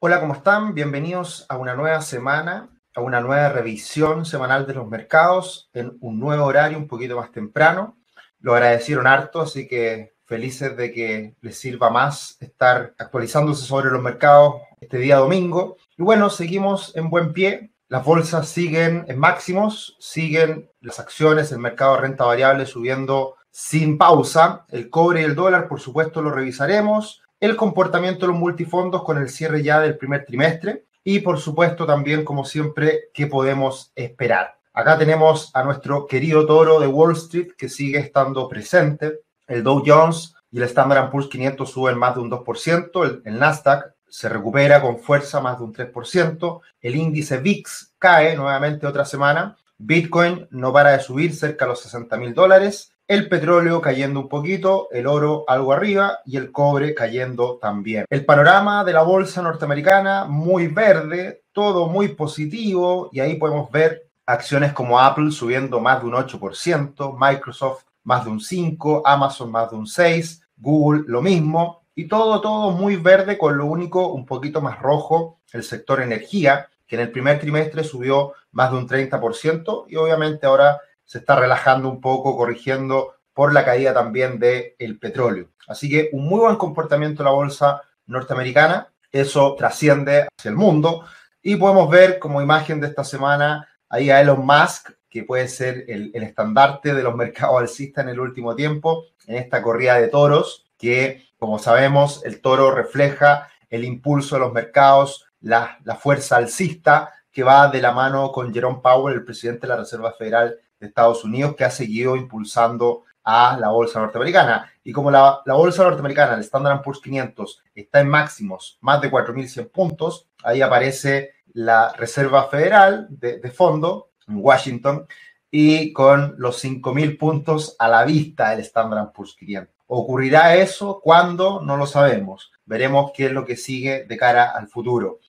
Hola, ¿cómo están? Bienvenidos a una nueva semana, a una nueva revisión semanal de los mercados en un nuevo horario un poquito más temprano. Lo agradecieron harto, así que felices de que les sirva más estar actualizándose sobre los mercados este día domingo. Y bueno, seguimos en buen pie. Las bolsas siguen en máximos, siguen las acciones, el mercado de renta variable subiendo sin pausa. El cobre y el dólar, por supuesto, lo revisaremos el comportamiento de los multifondos con el cierre ya del primer trimestre y por supuesto también, como siempre, qué podemos esperar. Acá tenemos a nuestro querido toro de Wall Street que sigue estando presente. El Dow Jones y el Standard Poor's 500 suben más de un 2%, el, el Nasdaq se recupera con fuerza más de un 3%, el índice VIX cae nuevamente otra semana, Bitcoin no para de subir cerca de los 60 mil dólares el petróleo cayendo un poquito, el oro algo arriba y el cobre cayendo también. El panorama de la bolsa norteamericana muy verde, todo muy positivo y ahí podemos ver acciones como Apple subiendo más de un 8%, Microsoft más de un 5%, Amazon más de un 6%, Google lo mismo y todo, todo muy verde con lo único un poquito más rojo, el sector energía, que en el primer trimestre subió más de un 30% y obviamente ahora se está relajando un poco, corrigiendo por la caída también del el petróleo. Así que un muy buen comportamiento de la bolsa norteamericana, eso trasciende hacia el mundo y podemos ver como imagen de esta semana ahí a Elon Musk, que puede ser el, estandarte de los mercados alcistas en el último tiempo, en esta corrida de toros, que como sabemos el toro refleja el impulso de los mercados, la, la fuerza alcista que va de la mano con Jerome Powell, el presidente de la Reserva Federal de Estados Unidos que ha seguido impulsando a la bolsa norteamericana. Y como la, bolsa norteamericana, el Standard Poor's 500, está en máximos más de 4.100 puntos, ahí aparece la Reserva Federal de, de fondo en Washington y con los 5.000 puntos a la vista del Standard Poor's 500. ¿Ocurrirá eso? ¿Cuándo? No lo sabemos. Veremos qué es lo que sigue de cara al futuro.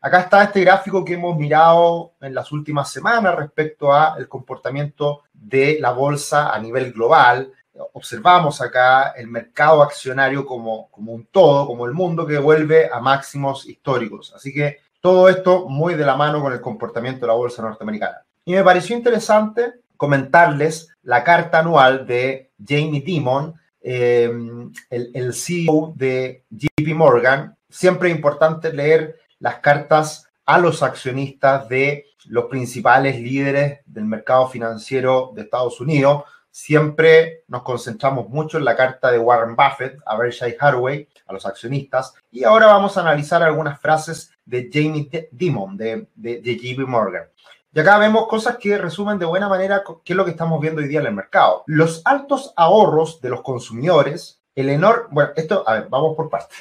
Acá está este gráfico que hemos mirado en las últimas semanas respecto al comportamiento de la bolsa a nivel global. Observamos acá el mercado accionario como, como un todo, como el mundo que vuelve a máximos históricos. Así que todo esto muy de la mano con el comportamiento de la bolsa norteamericana. Y me pareció interesante comentarles la carta anual de Jamie Dimon, eh, el, el CEO de JP Morgan. Siempre es importante leer las cartas a los accionistas de los principales líderes del mercado financiero de Estados Unidos. Siempre nos concentramos mucho en la carta de Warren Buffett a Berkshire Hathaway, a los accionistas. Y ahora vamos a analizar algunas frases de Jamie Dimon, de, de, de JP Morgan. Y acá vemos cosas que resumen de buena manera qué es lo que estamos viendo hoy día en el mercado. Los altos ahorros de los consumidores, el enorme, bueno, esto, a ver, vamos por partes.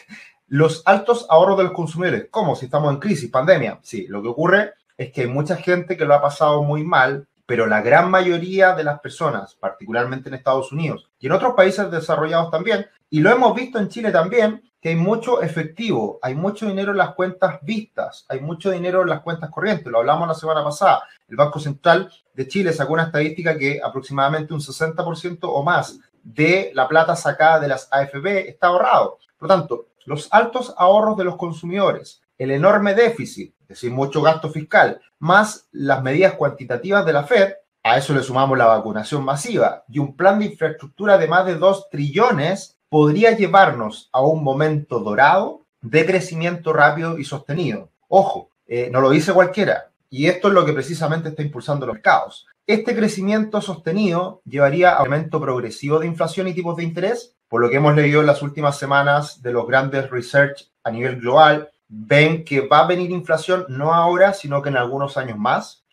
Los altos ahorros de los consumidores, ¿cómo? Si estamos en crisis, pandemia. Sí, lo que ocurre es que hay mucha gente que lo ha pasado muy mal, pero la gran mayoría de las personas, particularmente en Estados Unidos y en otros países desarrollados también, y lo hemos visto en Chile también, que hay mucho efectivo, hay mucho dinero en las cuentas vistas, hay mucho dinero en las cuentas corrientes, lo hablamos la semana pasada. El Banco Central de Chile sacó una estadística que aproximadamente un 60% o más de la plata sacada de las AFB está ahorrado. Por lo tanto, los altos ahorros de los consumidores, el enorme déficit, es decir, mucho gasto fiscal, más las medidas cuantitativas de la Fed, a eso le sumamos la vacunación masiva y un plan de infraestructura de más de 2 trillones, podría llevarnos a un momento dorado de crecimiento rápido y sostenido. Ojo, eh, no lo dice cualquiera, y esto es lo que precisamente está impulsando los mercados. Este crecimiento sostenido llevaría a un aumento progresivo de inflación y tipos de interés por lo que hemos leído en las últimas semanas de los grandes research a nivel global, ven que va a venir inflación no ahora, sino que en algunos años más,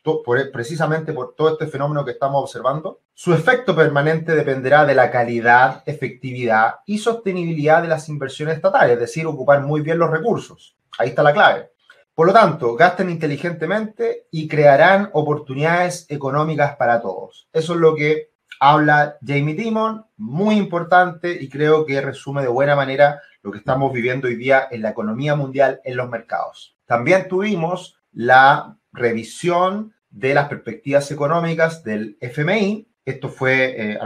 precisamente por todo este fenómeno que estamos observando. Su efecto permanente dependerá de la calidad, efectividad y sostenibilidad de las inversiones estatales, es decir, ocupar muy bien los recursos. Ahí está la clave. Por lo tanto, gasten inteligentemente y crearán oportunidades económicas para todos. Eso es lo que habla Jamie Dimon, muy importante y creo que resume de buena manera lo que estamos viviendo hoy día en la economía mundial, en los mercados. También tuvimos la revisión de las perspectivas económicas del FMI. Esto fue eh,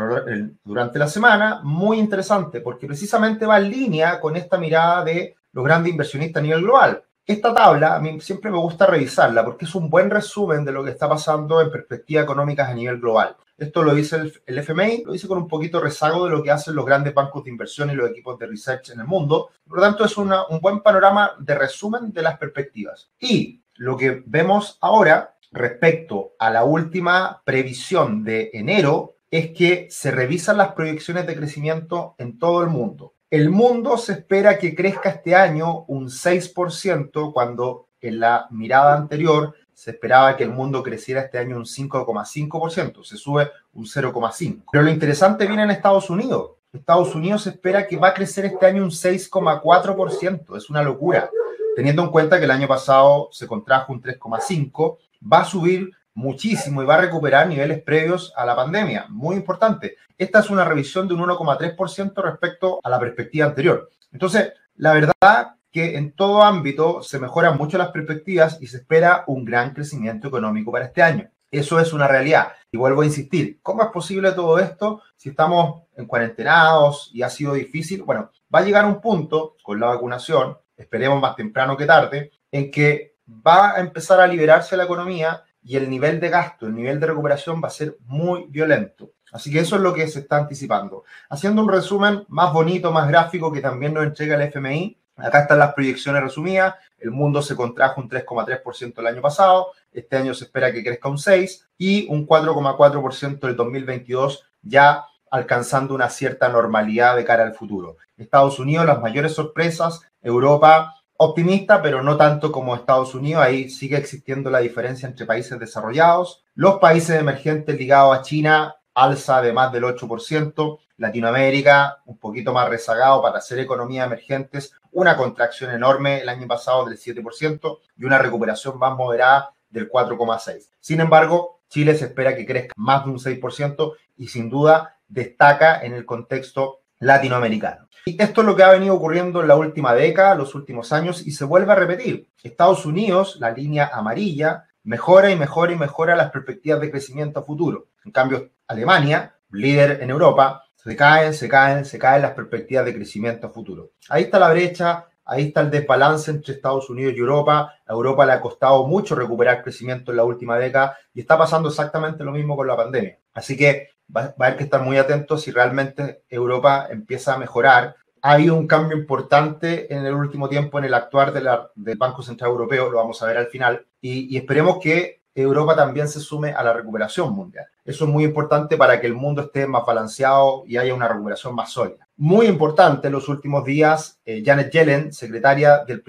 durante la semana muy interesante porque precisamente va en línea con esta mirada de los grandes inversionistas a nivel global. Esta tabla a mí siempre me gusta revisarla porque es un buen resumen de lo que está pasando en perspectivas económicas a nivel global. Esto lo dice el, FMI, lo dice con un poquito rezago de lo que hacen los grandes bancos de inversión y los equipos de research en el mundo. Por lo tanto, es un buen panorama de resumen de las perspectivas. Y lo que vemos ahora respecto a la última previsión de enero es que se revisan las proyecciones de crecimiento en todo el mundo. El mundo se espera que crezca este año un 6% cuando en la mirada anterior se esperaba que el mundo creciera este año un 5,5%, se sube un 0,5%. Pero lo interesante viene en Estados Unidos. Estados Unidos se espera que va a crecer este año un 6,4%, es una locura. Teniendo en cuenta que el año pasado se contrajo un 3,5%, va a subir muchísimo y va a recuperar niveles previos a la pandemia. Muy importante. Esta es una revisión de un 1,3% respecto a la perspectiva anterior. Entonces, la verdad que en todo ámbito se mejoran mucho las perspectivas y se espera un gran crecimiento económico para este año. Eso es una realidad. Y vuelvo a insistir, ¿cómo es posible todo esto si estamos en cuarentenados y ha sido difícil? Bueno, va a llegar un punto con la vacunación, esperemos más temprano que tarde, en que va a empezar a liberarse la economía y el nivel de gasto, el nivel de recuperación va a ser muy violento. Así que eso es lo que se está anticipando. Haciendo un resumen más bonito, más gráfico que también nos entrega el FMI, acá están las proyecciones resumidas. El mundo se contrajo un 3,3% el año pasado, este año se espera que crezca un 6% y un 4,4% el 2022 ya alcanzando una cierta normalidad de cara al futuro. Estados Unidos, las mayores sorpresas, Europa optimista, pero no tanto como Estados Unidos. Ahí sigue existiendo la diferencia entre países desarrollados. Los países emergentes ligados a China, alza de más del 8%. Latinoamérica, un poquito más rezagado para hacer economías emergentes, una contracción enorme el año pasado del 7% y una recuperación más moderada del 4,6%. Sin embargo, Chile se espera que crezca más de un 6% y sin duda destaca en el contexto latinoamericano. Y esto es lo que ha venido ocurriendo en la última década, los últimos años, y se vuelve a repetir. Estados Unidos, la línea amarilla, mejora y mejora y mejora las perspectivas de crecimiento futuro. En cambio, Alemania, líder en Europa, se caen, se caen, se caen las perspectivas de crecimiento futuro. Ahí está la brecha, ahí está el desbalance entre Estados Unidos y Europa. A Europa le ha costado mucho recuperar crecimiento en la última década y está pasando exactamente lo mismo con la pandemia. Así que va, a haber que estar muy atentos si realmente Europa empieza a mejorar. Ha habido un cambio importante en el último tiempo en el actuar de la, del Banco Central Europeo, lo vamos a ver al final, y, y esperemos que Europa también se sume a la recuperación mundial. Eso es muy importante para que el mundo esté más balanceado y haya una recuperación más sólida. Muy importante en los últimos días, eh, Janet Yellen, secretaria del,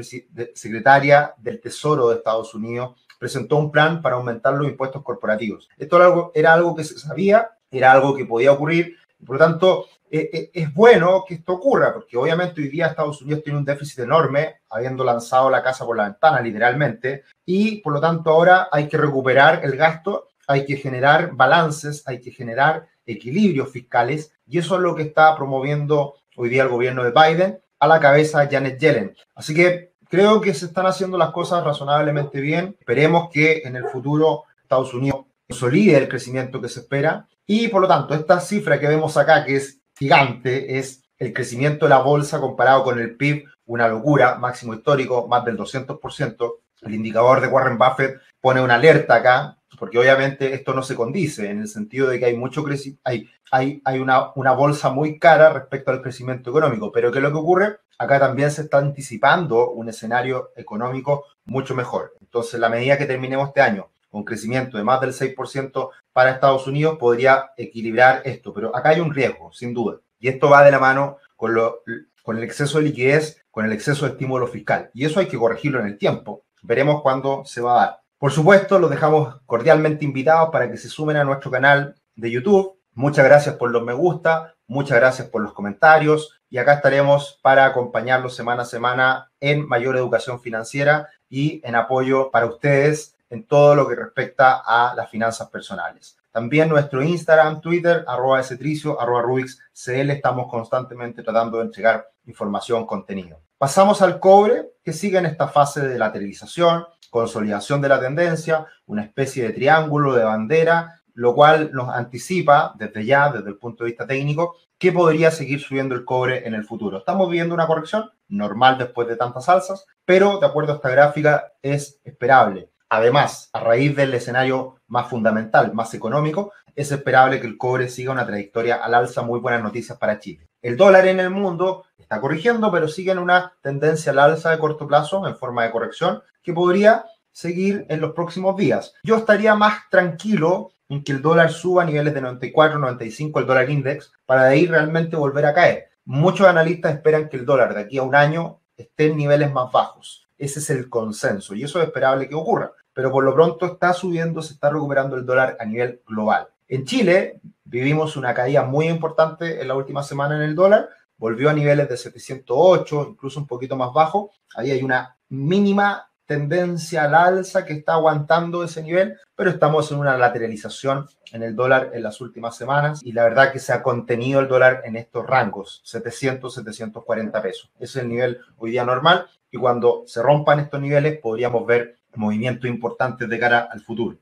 secretaria del Tesoro de Estados Unidos, presentó un plan para aumentar los impuestos corporativos. Esto era algo, era algo que se sabía, era algo que podía ocurrir. Por lo tanto, eh, es bueno que esto ocurra, porque obviamente hoy día Estados Unidos tiene un déficit enorme, habiendo lanzado la casa por la ventana, literalmente, y por lo tanto ahora hay que recuperar el gasto, hay que generar balances, hay que generar equilibrios fiscales, y eso es lo que está promoviendo hoy día el gobierno de Biden a la cabeza Janet Yellen. Así que creo que se están haciendo las cosas razonablemente bien. Esperemos que en el futuro Estados Unidos consolide el crecimiento que se espera y por lo tanto, esta cifra que vemos acá, que es gigante, es el crecimiento de la bolsa comparado con el PIB, una locura, máximo histórico, más del 200%. El indicador de Warren Buffett pone una alerta acá, porque obviamente esto no se condice, en el sentido de que hay mucho hay, hay, hay una, una bolsa muy cara respecto al crecimiento económico, pero ¿qué es lo que ocurre? Acá también se está anticipando un escenario económico mucho mejor. Entonces, la medida que terminemos este año con crecimiento de más del 6% para Estados Unidos, podría equilibrar esto. Pero acá hay un riesgo, sin duda. Y esto va de la mano con, lo, con el exceso de liquidez, con el exceso de estímulo fiscal. Y eso hay que corregirlo en el tiempo. Veremos cuándo se va a dar. Por supuesto, los dejamos cordialmente invitados para que se sumen a nuestro canal de YouTube. Muchas gracias por los me gusta, muchas gracias por los comentarios y acá estaremos para acompañarlos semana a semana en mayor educación financiera y en apoyo para ustedes en todo lo que respecta a las finanzas personales. También nuestro Instagram, Twitter, arroba tricio, arroba Rubix CL, estamos constantemente tratando de entregar información, contenido. Pasamos al cobre, que sigue en esta fase de lateralización, consolidación de la tendencia, una especie de triángulo de bandera, lo cual nos anticipa desde ya, desde el punto de vista técnico, que podría seguir subiendo el cobre en el futuro. Estamos viviendo una corrección normal después de tantas alzas, pero de acuerdo a esta gráfica es esperable. Además, a raíz del escenario más fundamental, más económico, es esperable que el cobre siga una trayectoria al alza. Muy buenas noticias para Chile. El dólar en el mundo está corrigiendo, pero sigue en una tendencia al alza de corto plazo en forma de corrección que podría seguir en los próximos días. Yo estaría más tranquilo en que el dólar suba a niveles de 94, 95, el dólar index, para de ahí realmente volver a caer. Muchos analistas esperan que el dólar de aquí a un año esté en niveles más bajos. Ese es el consenso y eso es esperable que ocurra. Pero por lo pronto está subiendo, se está recuperando el dólar a nivel global. En Chile vivimos una caída muy importante en la última semana en el dólar. Volvió a niveles de 708, incluso un poquito más bajo. Ahí hay una mínima tendencia al alza que está aguantando ese nivel, pero estamos en una lateralización en el dólar en las últimas semanas y la verdad que se ha contenido el dólar en estos rangos, 700, 740 pesos. Es el nivel hoy día normal y cuando se rompan estos niveles podríamos ver movimientos importantes de cara al futuro.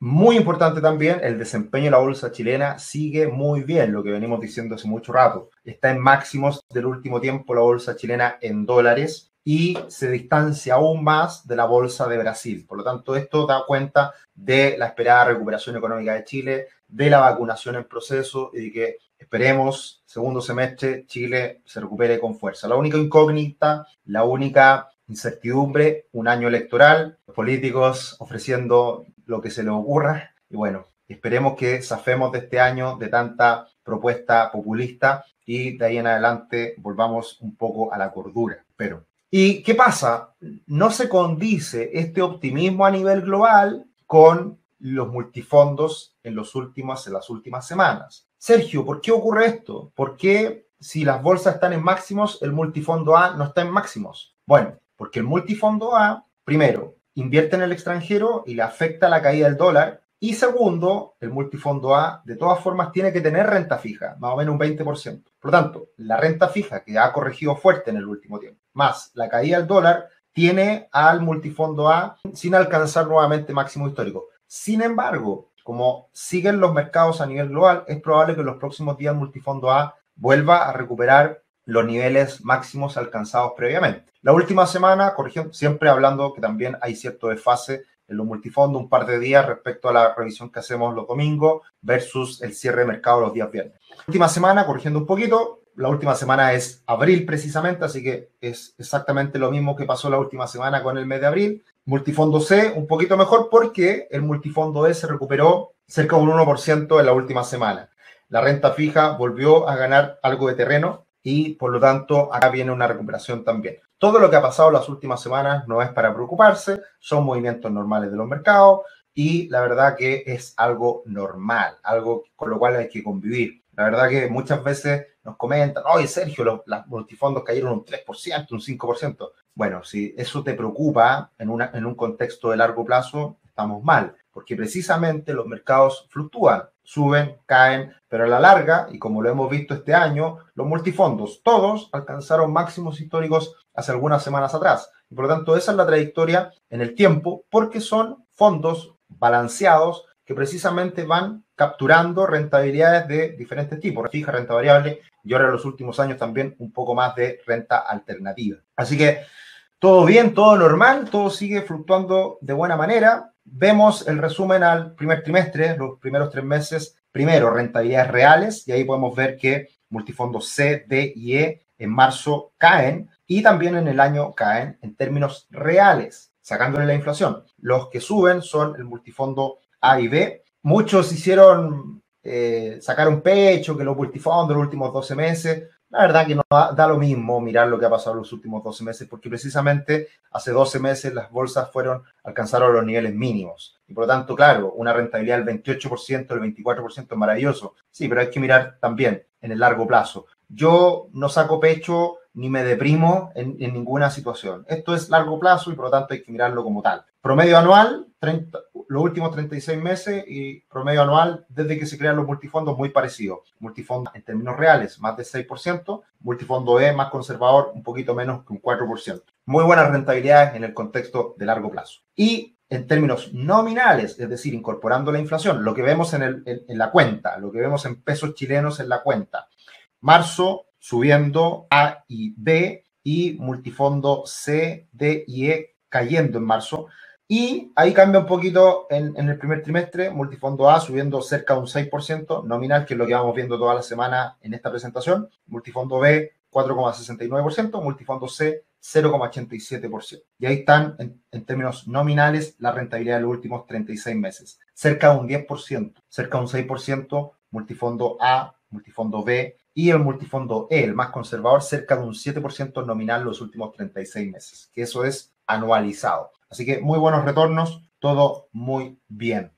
Muy importante también, el desempeño de la bolsa chilena sigue muy bien, lo que venimos diciendo hace mucho rato. Está en máximos del último tiempo la bolsa chilena en dólares y se distancia aún más de la bolsa de Brasil. Por lo tanto, esto da cuenta de la esperada recuperación económica de Chile, de la vacunación en proceso y de que esperemos, segundo semestre, Chile se recupere con fuerza. La única incógnita, la única incertidumbre, un año electoral, los políticos ofreciendo lo que se les ocurra y bueno, esperemos que zafemos de este año de tanta propuesta populista y de ahí en adelante volvamos un poco a la cordura. Pero, ¿y qué pasa? No se condice este optimismo a nivel global con los multifondos en, los últimos, en las últimas semanas. Sergio, ¿por qué ocurre esto? ¿Por qué si las bolsas están en máximos, el multifondo A no está en máximos? Bueno, porque el multifondo A, primero, invierte en el extranjero y le afecta la caída del dólar. Y segundo, el multifondo A, de todas formas, tiene que tener renta fija, más o menos un 20%. Por lo tanto, la renta fija que ha corregido fuerte en el último tiempo, más la caída del dólar, tiene al multifondo A sin alcanzar nuevamente máximo histórico. Sin embargo, como siguen los mercados a nivel global, es probable que en los próximos días el multifondo A vuelva a recuperar los niveles máximos alcanzados previamente. La última semana, corrigiendo, siempre hablando que también hay cierto desfase en los multifondos, un par de días respecto a la revisión que hacemos los domingos versus el cierre de mercado los días viernes. última semana, corrigiendo un poquito, la última semana es abril precisamente, así que es exactamente lo mismo que pasó la última semana con el mes de abril. Multifondo C un poquito mejor porque el multifondo E se recuperó cerca de un 1% en la última semana. La renta fija volvió a ganar algo de terreno y por lo tanto acá viene una recuperación también. Todo lo que ha pasado las últimas semanas no es para preocuparse, son movimientos normales de los mercados y la verdad que es algo normal, algo con lo cual hay que convivir. La verdad que muchas veces nos comentan, oye Sergio, los, multifondos cayeron un 3%, un 5%. Bueno, si eso te preocupa en, una, en un contexto de largo plazo, estamos mal, porque precisamente los mercados fluctúan suben, caen, pero a la larga, y como lo hemos visto este año, los multifondos, todos alcanzaron máximos históricos hace algunas semanas atrás. Y por lo tanto, esa es la trayectoria en el tiempo, porque son fondos balanceados que precisamente van capturando rentabilidades de diferentes tipos, fija, renta variable y ahora en los últimos años también un poco más de renta alternativa. Así que todo bien, todo normal, todo sigue fluctuando de buena manera vemos el resumen al primer trimestre, los primeros tres meses, primero rentabilidades reales, y ahí podemos ver que multifondos C, D y E en marzo caen y también en el año caen en términos reales, sacándole la inflación. Los que suben son el multifondo A y B. Muchos hicieron eh, sacar un pecho que los multifondos los últimos 12 meses la verdad que no da, lo mismo mirar lo que ha pasado los últimos 12 meses, porque precisamente hace 12 meses las bolsas fueron, alcanzaron los niveles mínimos. Y por lo tanto, claro, una rentabilidad del 28%, del 24% es maravilloso. Sí, pero hay que mirar también en el largo plazo. Yo no saco pecho ni me deprimo en, ninguna situación. Esto es largo plazo y por lo tanto hay que mirarlo como tal. Promedio anual, 30, los últimos 36 meses y promedio anual desde que se crean los multifondos muy parecido. Multifondo en términos reales, más de 6%, multifondo E más conservador, un poquito menos que un 4%. Muy buenas rentabilidades en el contexto de largo plazo. Y en términos nominales, es decir, incorporando la inflación, lo que vemos en, la cuenta, lo que vemos en pesos chilenos en la cuenta. Marzo subiendo A y B y multifondo C, D y E cayendo en marzo. Y ahí cambia un poquito en, el primer trimestre, multifondo A subiendo cerca de un 6% nominal, que es lo que vamos viendo toda la semana en esta presentación. Multifondo B 4,69%, multifondo C 0,87%. Y ahí están, en, en, términos nominales, la rentabilidad de los últimos 36 meses. Cerca de un 10%, cerca de un 6%, multifondo A, multifondo B y el multifondo E, el más conservador, cerca de un 7% nominal los últimos 36 meses, que eso es anualizado. Así que muy buenos retornos, todo muy bien.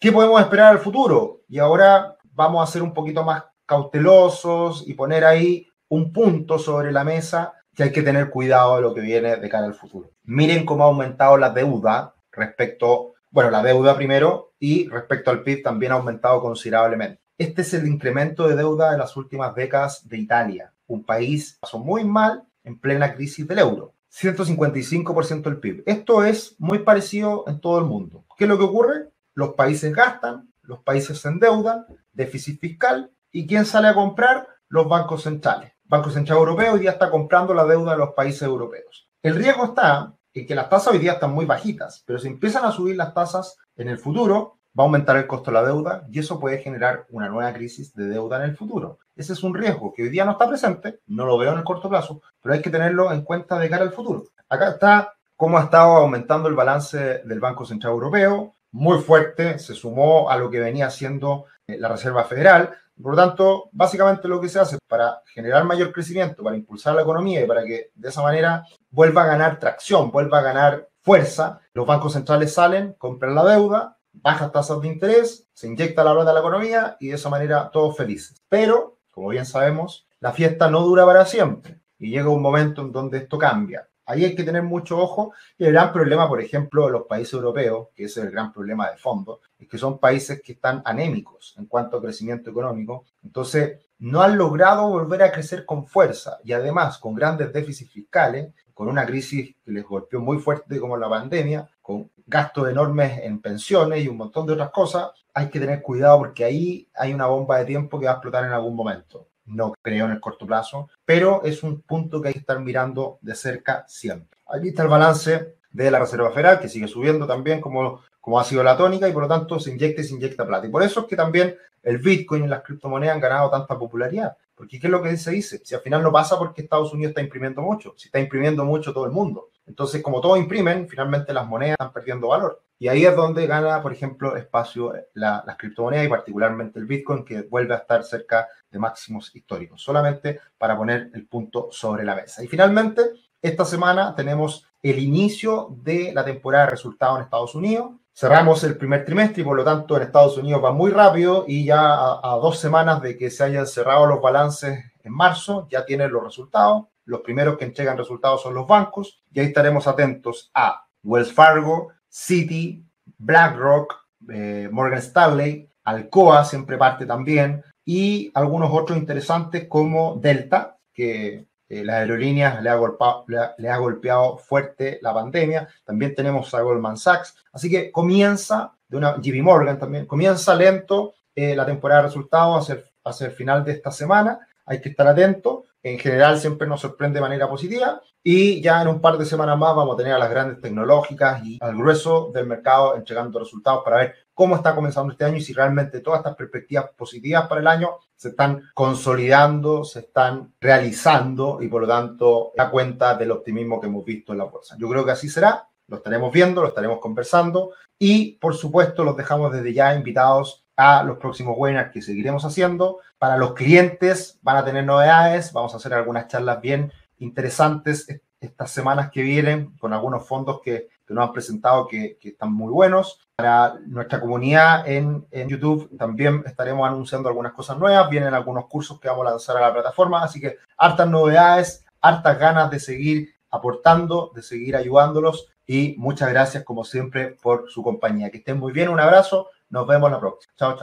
¿Qué podemos esperar al futuro? Y ahora vamos a ser un poquito más cautelosos y poner ahí un punto sobre la mesa que hay que tener cuidado de lo que viene de cara al futuro. Miren cómo ha aumentado la deuda respecto, bueno, la deuda primero y respecto al PIB también ha aumentado considerablemente. Este es el incremento de deuda de las últimas décadas de Italia, un país que pasó muy mal en plena crisis del euro. 155% del PIB. Esto es muy parecido en todo el mundo. ¿Qué es lo que ocurre? Los países gastan, los países se endeudan, déficit fiscal, ¿y quién sale a comprar? Los bancos centrales. Banco Central Europeo hoy día está comprando la deuda de los países europeos. El riesgo está en que las tasas hoy día están muy bajitas, pero si empiezan a subir las tasas en el futuro, va a aumentar el costo de la deuda y eso puede generar una nueva crisis de deuda en el futuro. Ese es un riesgo que hoy día no está presente, no lo veo en el corto plazo, pero hay que tenerlo en cuenta de cara al futuro. Acá está cómo ha estado aumentando el balance del Banco Central Europeo, muy fuerte, se sumó a lo que venía haciendo eh, la Reserva Federal, por lo tanto, básicamente lo que se hace para generar mayor crecimiento, para impulsar la economía y para que de esa manera vuelva a ganar tracción, vuelva a ganar fuerza, los bancos centrales salen, compran la deuda, bajas tasas de interés, se inyecta la rueda de la economía y de esa manera todos felices. Pero, como bien sabemos, la fiesta no dura para siempre y llega un momento en donde esto cambia. Ahí hay que tener mucho ojo. Y el gran problema, por ejemplo, de los países europeos, que es el gran problema de fondo, es que son países que están anémicos en cuanto a crecimiento económico. Entonces, no han logrado volver a crecer con fuerza y además con grandes déficits fiscales, con una crisis que les golpeó muy fuerte como la pandemia, con gastos enormes en pensiones y un montón de otras cosas, hay que tener cuidado porque ahí hay una bomba de tiempo que va a explotar en algún momento no creo en el corto plazo, pero es un punto que hay que estar mirando de cerca siempre. Aquí está el balance de la Reserva Federal, que sigue subiendo también como, como ha sido la tónica y por lo tanto se inyecta y se inyecta plata. Y por eso es que también el Bitcoin y las criptomonedas han ganado tanta popularidad. Porque ¿qué es lo que se dice? Si al final no pasa porque Estados Unidos está imprimiendo mucho, si está imprimiendo mucho todo el mundo. Entonces, como todos imprimen, finalmente las monedas están perdiendo valor. Y ahí es donde gana, por ejemplo, espacio la, las criptomonedas y particularmente el Bitcoin, que vuelve a estar cerca de máximos históricos, solamente para poner el punto sobre la mesa. Y finalmente, esta semana tenemos el inicio de la temporada de resultados en Estados Unidos. Cerramos el primer trimestre y por lo tanto en Estados Unidos va muy rápido y ya a, a dos semanas de que se hayan cerrado los balances en marzo ya tienen los resultados. Los primeros que entregan resultados son los bancos y ahí estaremos atentos a Wells Fargo, Citi, BlackRock, eh, Morgan Stanley, Alcoa siempre parte también, y algunos otros interesantes como Delta, que eh, las aerolíneas le ha, golpeado, fuerte la pandemia. También tenemos a Goldman Sachs. Así que comienza, de una JP Morgan también, comienza lento eh, la temporada de resultados hacia hacia el final de esta semana. Hay que estar atento en general siempre nos sorprende de manera positiva y ya en un par de semanas más vamos a tener a las grandes tecnológicas y al grueso del mercado entregando resultados para ver cómo está comenzando este año y si realmente todas estas perspectivas positivas para el año se están consolidando, se están realizando y por lo tanto da cuenta del optimismo que hemos visto en la bolsa. Yo creo que así será, lo estaremos viendo, lo estaremos conversando y por supuesto los dejamos desde ya invitados a los próximos webinars que seguiremos haciendo. Para los clientes van a tener novedades, vamos a hacer algunas charlas bien interesantes estas semanas que vienen con algunos fondos que, que nos han presentado que, que, están muy buenos. Para nuestra comunidad en, en, YouTube también estaremos anunciando algunas cosas nuevas, vienen algunos cursos que vamos a lanzar a la plataforma, así que hartas novedades, hartas ganas de seguir aportando, de seguir ayudándolos y muchas gracias como siempre por su compañía. Que estén muy bien, un abrazo nos vemos la próxima. Chao, chao.